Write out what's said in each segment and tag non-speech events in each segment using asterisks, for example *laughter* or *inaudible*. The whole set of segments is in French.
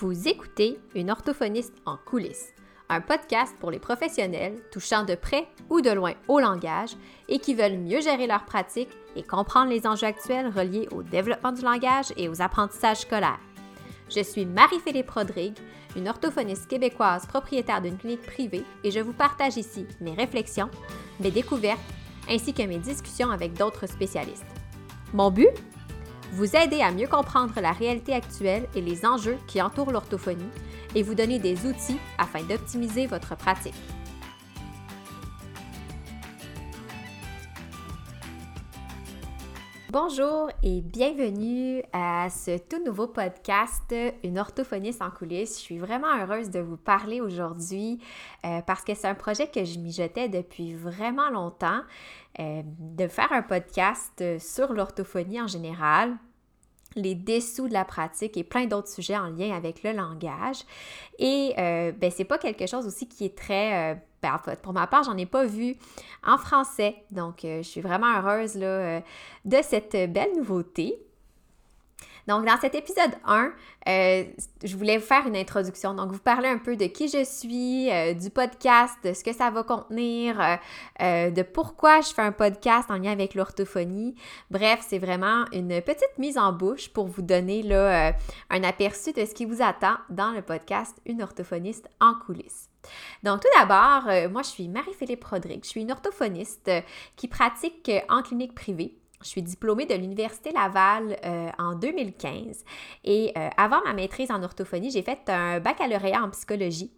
Vous écoutez Une orthophoniste en coulisses, un podcast pour les professionnels touchant de près ou de loin au langage et qui veulent mieux gérer leur pratique et comprendre les enjeux actuels reliés au développement du langage et aux apprentissages scolaires. Je suis Marie-Philippe Rodrigue, une orthophoniste québécoise propriétaire d'une clinique privée et je vous partage ici mes réflexions, mes découvertes ainsi que mes discussions avec d'autres spécialistes. Mon but? Vous aider à mieux comprendre la réalité actuelle et les enjeux qui entourent l'orthophonie et vous donner des outils afin d'optimiser votre pratique. Bonjour et bienvenue à ce tout nouveau podcast Une orthophoniste en coulisses. Je suis vraiment heureuse de vous parler aujourd'hui euh, parce que c'est un projet que je mijotais depuis vraiment longtemps, euh, de faire un podcast sur l'orthophonie en général les dessous de la pratique et plein d'autres sujets en lien avec le langage. Et euh, ben, c'est pas quelque chose aussi qui est très... Euh, pour ma part, j'en ai pas vu en français. Donc, euh, je suis vraiment heureuse là, de cette belle nouveauté. Donc, dans cet épisode 1, euh, je voulais vous faire une introduction. Donc, vous parler un peu de qui je suis, euh, du podcast, de ce que ça va contenir, euh, de pourquoi je fais un podcast en lien avec l'orthophonie. Bref, c'est vraiment une petite mise en bouche pour vous donner là, un aperçu de ce qui vous attend dans le podcast Une orthophoniste en coulisses. Donc, tout d'abord, moi, je suis Marie-Philippe Rodrigue. Je suis une orthophoniste qui pratique en clinique privée. Je suis diplômée de l'Université Laval euh, en 2015 et euh, avant ma maîtrise en orthophonie, j'ai fait un baccalauréat en psychologie.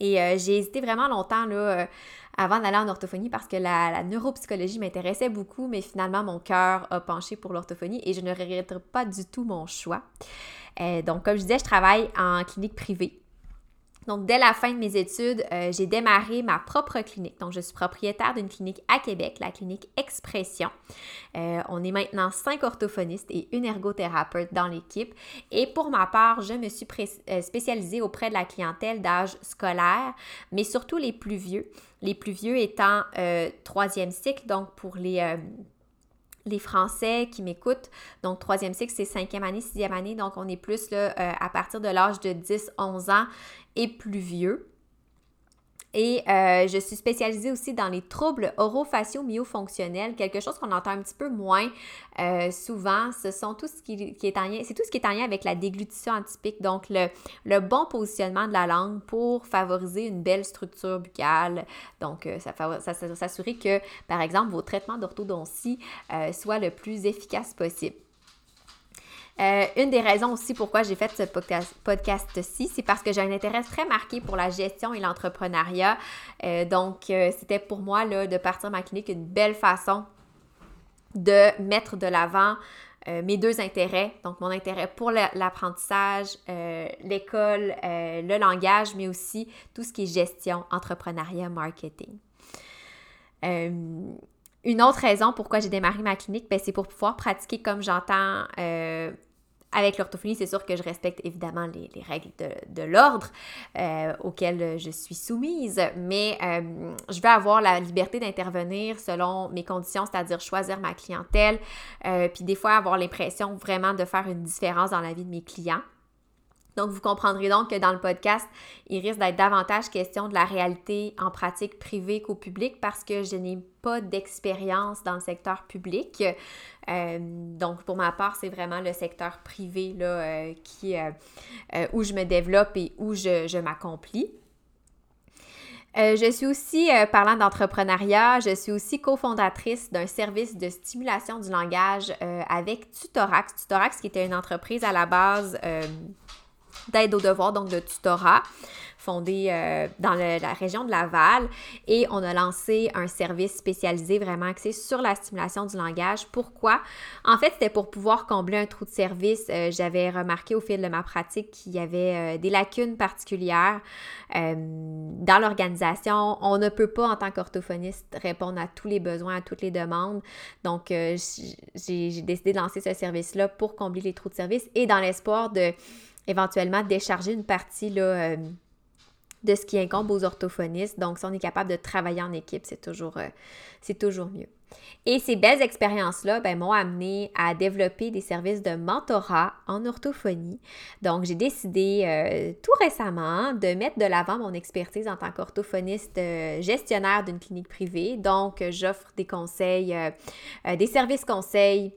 Et euh, j'ai hésité vraiment longtemps là, avant d'aller en orthophonie parce que la, la neuropsychologie m'intéressait beaucoup, mais finalement mon cœur a penché pour l'orthophonie et je ne regrette pas du tout mon choix. donc, comme je disais, je travaille en clinique privée. Donc, dès la fin de mes études, euh, j'ai démarré ma propre clinique. Donc, je suis propriétaire d'une clinique à Québec, la clinique Expression. Euh, on est maintenant cinq orthophonistes et une ergothérapeute dans l'équipe. Et pour ma part, je me suis euh, spécialisée auprès de la clientèle d'âge scolaire, mais surtout les plus vieux. Les plus vieux étant troisième cycle, donc pour les les Français qui m'écoutent. Donc, troisième cycle, c'est cinquième année, sixième année. Donc, on est plus là, à partir de l'âge de 10-11 ans et plus vieux. Et euh, je suis spécialisée aussi dans les troubles orofaciaux myofonctionnels, quelque chose qu'on entend un petit peu moins euh, souvent. Ce sont tout ce qui, est en lien, c'est tout ce qui est en lien avec la déglutition atypique, donc le, bon positionnement de la langue pour favoriser une belle structure buccale. Donc, euh, ça, ça, s'assurer que, par exemple, vos traitements d'orthodontie soient le plus efficaces possible. Euh, une des raisons aussi pourquoi j'ai fait ce podcast-ci, c'est parce que j'ai un intérêt très marqué pour la gestion et l'entrepreneuriat. Euh, donc, euh, c'était pour moi là, de partir ma clinique une belle façon de mettre de l'avant mes deux intérêts, donc mon intérêt pour l'apprentissage, l'école, le langage, mais aussi tout ce qui est gestion, entrepreneuriat, marketing. Une autre raison pourquoi j'ai démarré ma clinique, ben, c'est pour pouvoir pratiquer comme j'entends euh, avec l'orthophonie. C'est sûr que je respecte évidemment les, règles de, l'ordre euh, auxquelles je suis soumise, mais euh, je veux avoir la liberté d'intervenir selon mes conditions, c'est-à-dire choisir ma clientèle, puis des fois avoir l'impression vraiment de faire une différence dans la vie de mes clients. Donc, vous comprendrez donc que dans le podcast, il risque d'être davantage question de la réalité en pratique privée qu'au public parce que je n'ai pas d'expérience dans le secteur public. Euh, donc, pour ma part, c'est vraiment le secteur privé là, euh, qui, euh, où je me développe et où je, je m'accomplis. je suis aussi, parlant d'entrepreneuriat, je suis aussi cofondatrice d'un service de stimulation du langage avec Tutorax. Tutorax qui était une entreprise à la base d'aide aux devoirs, donc de tutorat fondé euh, dans la région de Laval et on a lancé un service spécialisé vraiment axé sur la stimulation du langage. Pourquoi? En fait, c'était pour pouvoir combler un trou de service. Euh, j'avais remarqué au fil de ma pratique qu'il y avait euh, des lacunes particulières dans l'organisation. On ne peut pas, en tant qu'orthophoniste, répondre à tous les besoins, à toutes les demandes. Donc, j'ai décidé de lancer ce service-là pour combler les trous de service et dans l'espoir de éventuellement décharger une partie là, de ce qui incombe aux orthophonistes. Donc, si on est capable de travailler en équipe, c'est toujours, euh, mieux. Et ces belles expériences-là ben, m'ont amené à développer des services de mentorat en orthophonie. Donc, j'ai décidé euh, tout récemment de mettre de l'avant mon expertise en tant qu'orthophoniste euh, gestionnaire d'une clinique privée. Donc, j'offre des conseils, des services conseils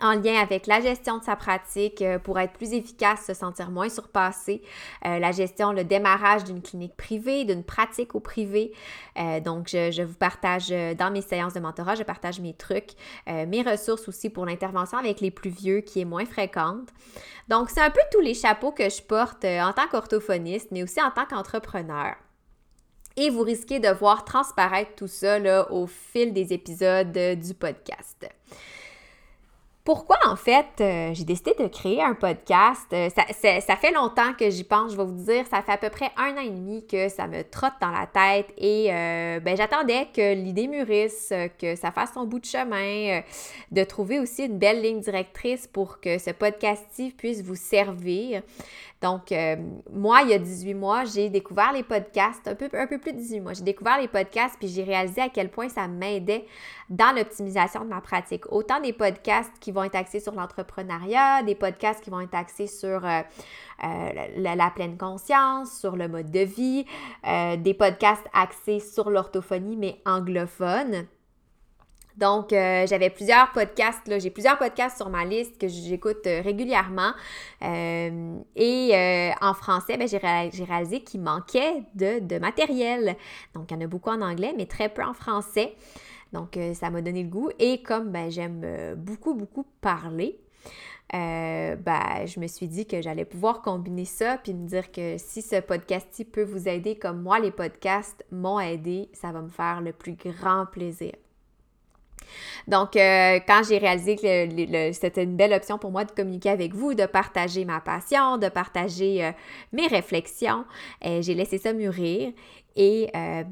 en lien avec la gestion de sa pratique euh, pour être plus efficace, se sentir moins surpassé, euh, la gestion, le démarrage d'une clinique privée, d'une pratique au privé. Euh, donc, je, vous partage dans mes séances de mentorat, je partage mes trucs, mes ressources aussi pour l'intervention avec les plus vieux qui est moins fréquente. Donc, c'est un peu tous les chapeaux que je porte en tant qu'orthophoniste, mais aussi en tant qu'entrepreneur. Et vous risquez de voir transparaître tout ça au fil des épisodes du podcast. Pourquoi en fait euh, j'ai décidé de créer un podcast? Euh, ça, fait longtemps que j'y pense, je vais vous dire, ça fait à peu près un an et demi que ça me trotte dans la tête et euh, ben, j'attendais que l'idée mûrisse, que ça fasse son bout de chemin, de trouver aussi une belle ligne directrice pour que ce podcast-ci puisse vous servir. Donc, moi, il y a 18 mois, j'ai découvert les podcasts, un peu, plus de 18 mois, j'ai découvert les podcasts puis j'ai réalisé à quel point ça m'aidait dans l'optimisation de ma pratique. Autant des podcasts qui vont être axés sur l'entrepreneuriat, des podcasts qui vont être axés sur euh, euh, la, pleine conscience, sur le mode de vie, euh, des podcasts axés sur l'orthophonie, mais anglophone. Donc, j'avais plusieurs podcasts, j'ai plusieurs podcasts sur ma liste que j'écoute régulièrement. et en français, ben, j'ai réalisé qu'il manquait de, de, matériel. Donc, il y en a beaucoup en anglais, mais très peu en français. Donc, euh, ça m'a donné le goût. Et comme ben, j'aime euh, beaucoup, beaucoup parler, euh, ben, je me suis dit que j'allais pouvoir combiner ça puis me dire que si ce podcast-ci peut vous aider comme moi, les podcasts m'ont aidé, ça va me faire le plus grand plaisir. Donc, quand j'ai réalisé que c'était une belle option pour moi de communiquer avec vous, de partager ma passion, de partager mes réflexions, j'ai laissé ça mûrir. Et euh,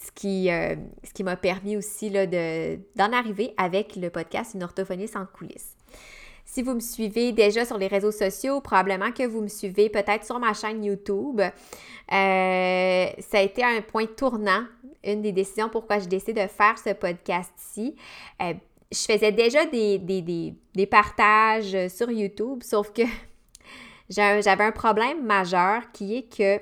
ce qui, euh, qui m'a permis aussi de, d'en arriver avec le podcast Une orthophonie sans coulisses. Si vous me suivez déjà sur les réseaux sociaux, probablement que vous me suivez peut-être sur ma chaîne YouTube. Euh, ça a été un point tournant, une des décisions pourquoi j'ai décidé de faire ce podcast-ci. je faisais déjà des, des, des partages sur YouTube, sauf que *laughs* j'avais un problème majeur qui est que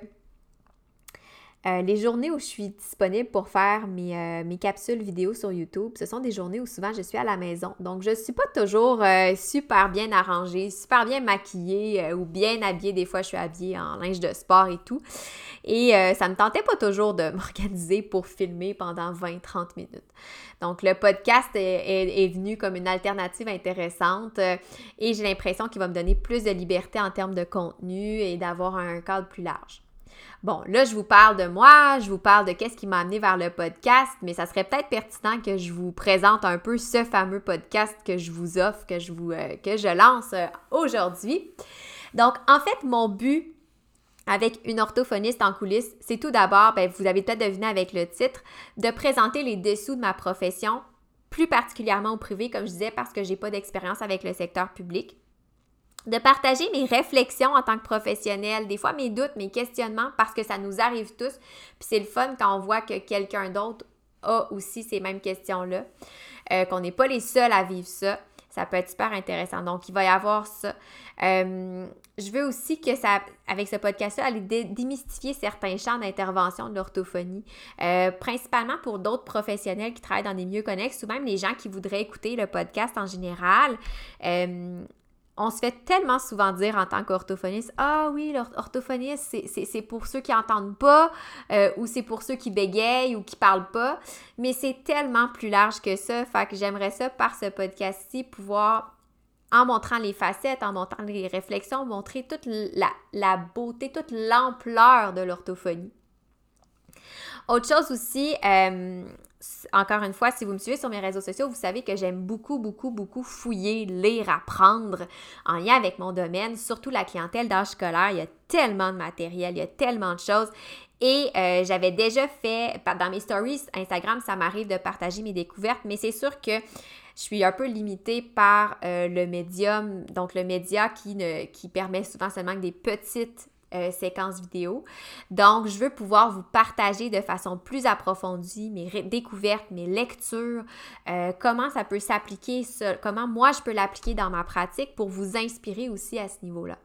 euh, les journées où je suis disponible pour faire euh, mes, capsules vidéo sur YouTube, ce sont des journées où souvent je suis à la maison. Donc, je ne suis pas toujours euh, super bien arrangée, super bien maquillée ou bien habillée. Des fois, je suis habillée en linge de sport et tout. Et ça ne me tentait pas toujours de *laughs* m'organiser pour filmer pendant 20-30 minutes. Donc, le podcast est, est, venu comme une alternative intéressante et j'ai l'impression qu'il va me donner plus de liberté en termes de contenu et d'avoir un cadre plus large. Bon, là, je vous parle de moi, je vous parle de qu'est-ce qui m'a amené vers le podcast, mais ça serait peut-être pertinent que je vous présente un peu ce fameux podcast que je vous offre, que je, euh, lance euh, aujourd'hui. Donc, en fait, mon but avec une orthophoniste en coulisses, c'est tout d'abord, ben, vous avez peut-être deviné avec le titre, de présenter les dessous de ma profession, plus particulièrement au privé, comme je disais, parce que j'ai pas d'expérience avec le secteur public de partager mes réflexions en tant que professionnelle, des fois mes doutes, mes questionnements, parce que ça nous arrive tous. Puis c'est le fun quand on voit que quelqu'un d'autre a aussi ces mêmes questions-là, euh, qu'on n'est pas les seuls à vivre ça. Ça peut être super intéressant. Donc, il va y avoir ça. Euh, je veux aussi que ça, avec ce podcast-là, aller démystifier certains champs d'intervention de l'orthophonie, euh, principalement pour d'autres professionnels qui travaillent dans des milieux connexes ou même les gens qui voudraient écouter le podcast en général on se fait tellement souvent dire en tant qu'orthophoniste Ah oui, l'orthophoniste, c'est pour ceux qui n'entendent pas euh, ou c'est pour ceux qui bégayent ou qui parlent pas. Mais c'est tellement plus large que ça. Fait que j'aimerais ça par ce podcast-ci pouvoir en montrant les facettes, en montrant les réflexions, montrer toute la, la beauté, toute l'ampleur de l'orthophonie. Autre chose aussi, euh, encore une fois, si vous me suivez sur mes réseaux sociaux, vous savez que j'aime beaucoup, beaucoup, beaucoup fouiller, lire, apprendre en lien avec mon domaine, surtout la clientèle d'âge scolaire. Il y a tellement de matériel, il y a tellement de choses. Et euh, j'avais déjà fait, dans mes stories Instagram, ça m'arrive de partager mes découvertes, mais c'est sûr que je suis un peu limitée par euh, le médium, donc le média qui, ne, qui permet souvent seulement que des petites euh, séquences vidéo. Donc, je veux pouvoir vous partager de façon plus approfondie mes découvertes, mes lectures, euh, comment ça peut s'appliquer, comment moi je peux l'appliquer dans ma pratique pour vous inspirer aussi à ce niveau-là.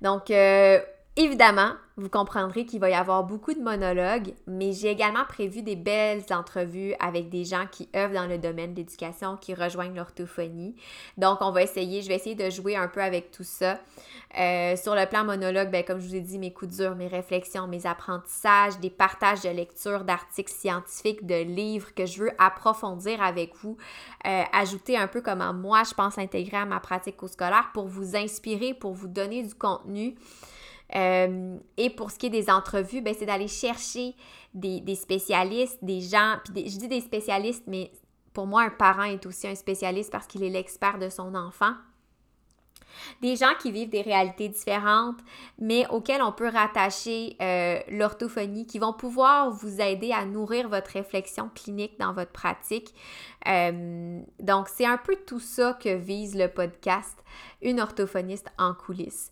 Donc, euh, Évidemment, vous comprendrez qu'il va y avoir beaucoup de monologues, mais j'ai également prévu des belles entrevues avec des gens qui œuvrent dans le domaine de l'éducation, qui rejoignent l'orthophonie. Donc, on va essayer, je vais essayer de jouer un peu avec tout ça. Euh, sur le plan monologue, ben, comme je vous ai dit, mes coups durs, mes réflexions, mes apprentissages, des partages de lecture d'articles scientifiques, de livres que je veux approfondir avec vous, euh, ajouter un peu comment moi je pense intégrer à ma pratique au scolaire pour vous inspirer, pour vous donner du contenu. Euh, et pour ce qui est des entrevues, ben, c'est d'aller chercher des, spécialistes, des gens, puis je dis des spécialistes, mais pour moi, un parent est aussi un spécialiste parce qu'il est l'expert de son enfant. Des gens qui vivent des réalités différentes, mais auxquels on peut rattacher euh, l'orthophonie, qui vont pouvoir vous aider à nourrir votre réflexion clinique dans votre pratique. Euh, donc, c'est un peu tout ça que vise le podcast, une orthophoniste en coulisses.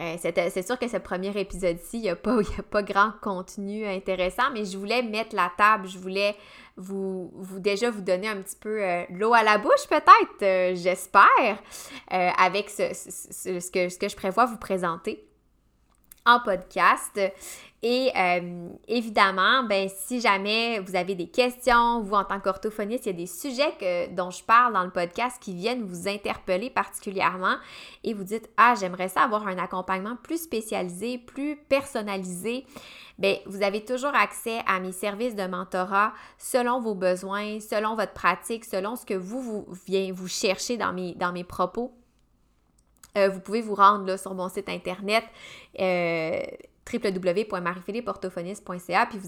Euh, c'est sûr que ce premier épisode-ci, il n'y a, pas, *laughs* a pas grand contenu intéressant, mais je voulais mettre la table, je voulais vous, vous déjà vous donner un petit peu euh, l'eau à la bouche, peut-être, euh, j'espère, avec ce, ce, que, ce que je prévois vous présenter podcast. Et euh, évidemment, ben, si jamais vous avez des questions, vous en tant qu'orthophoniste, il y a des sujets que, dont je parle dans le podcast qui viennent vous interpeller particulièrement et vous dites Ah, j'aimerais ça avoir un accompagnement plus spécialisé, plus personnalisé. Bien, vous avez toujours accès à mes services de mentorat selon vos besoins, selon votre pratique, selon ce que vous, vous, vous mes, dans mes propos. Euh, vous pouvez vous rendre là, sur mon site internet euh, puis vous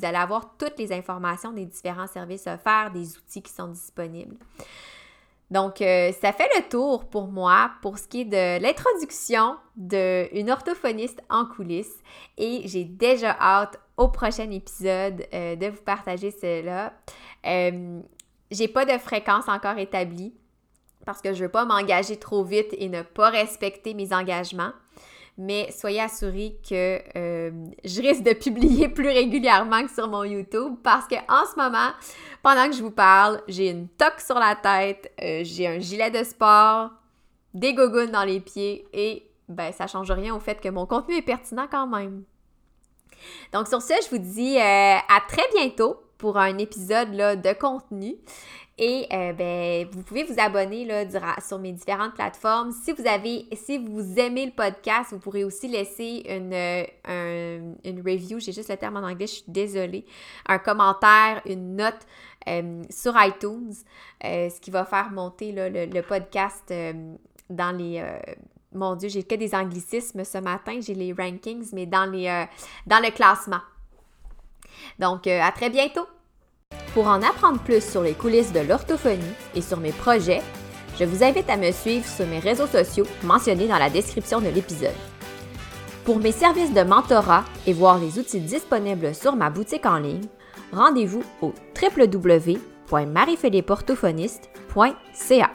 allez avoir toutes les informations des différents services offerts, des outils qui sont disponibles. Donc, euh, ça fait le tour pour moi pour ce qui est de l'introduction d'une orthophoniste en coulisses et j'ai déjà hâte au prochain épisode de vous partager cela. j'ai pas de fréquence encore établie parce que je ne veux pas m'engager trop vite et ne pas respecter mes engagements. Mais soyez assurés que euh, je risque de publier *laughs* plus régulièrement que sur mon YouTube parce qu'en ce moment, pendant que je vous parle, j'ai une toque sur la tête, euh, j'ai un gilet de sport, des gougounes dans les pieds et ben ça change rien au fait que mon contenu est pertinent quand même. Donc sur ce, je vous dis euh, à très bientôt pour un épisode là, de contenu. Et euh, ben, vous pouvez vous abonner là, sur mes différentes plateformes. Si vous avez, si vous aimez le podcast, vous pourrez aussi laisser une, euh, une review. J'ai juste le terme en anglais, je suis désolée. Un commentaire, une note euh, sur iTunes, ce qui va faire monter le, podcast dans les. mon Dieu, j'ai que des anglicismes ce matin, j'ai les rankings, mais dans, les, dans le classement. Donc, à très bientôt! Pour en apprendre plus sur les coulisses de l'orthophonie et sur mes projets, je vous invite à me suivre sur mes réseaux sociaux mentionnés dans la description de l'épisode. Pour mes services de mentorat et voir les outils disponibles sur ma boutique en ligne, rendez-vous au www.mariephilippeorthophoniste.ca.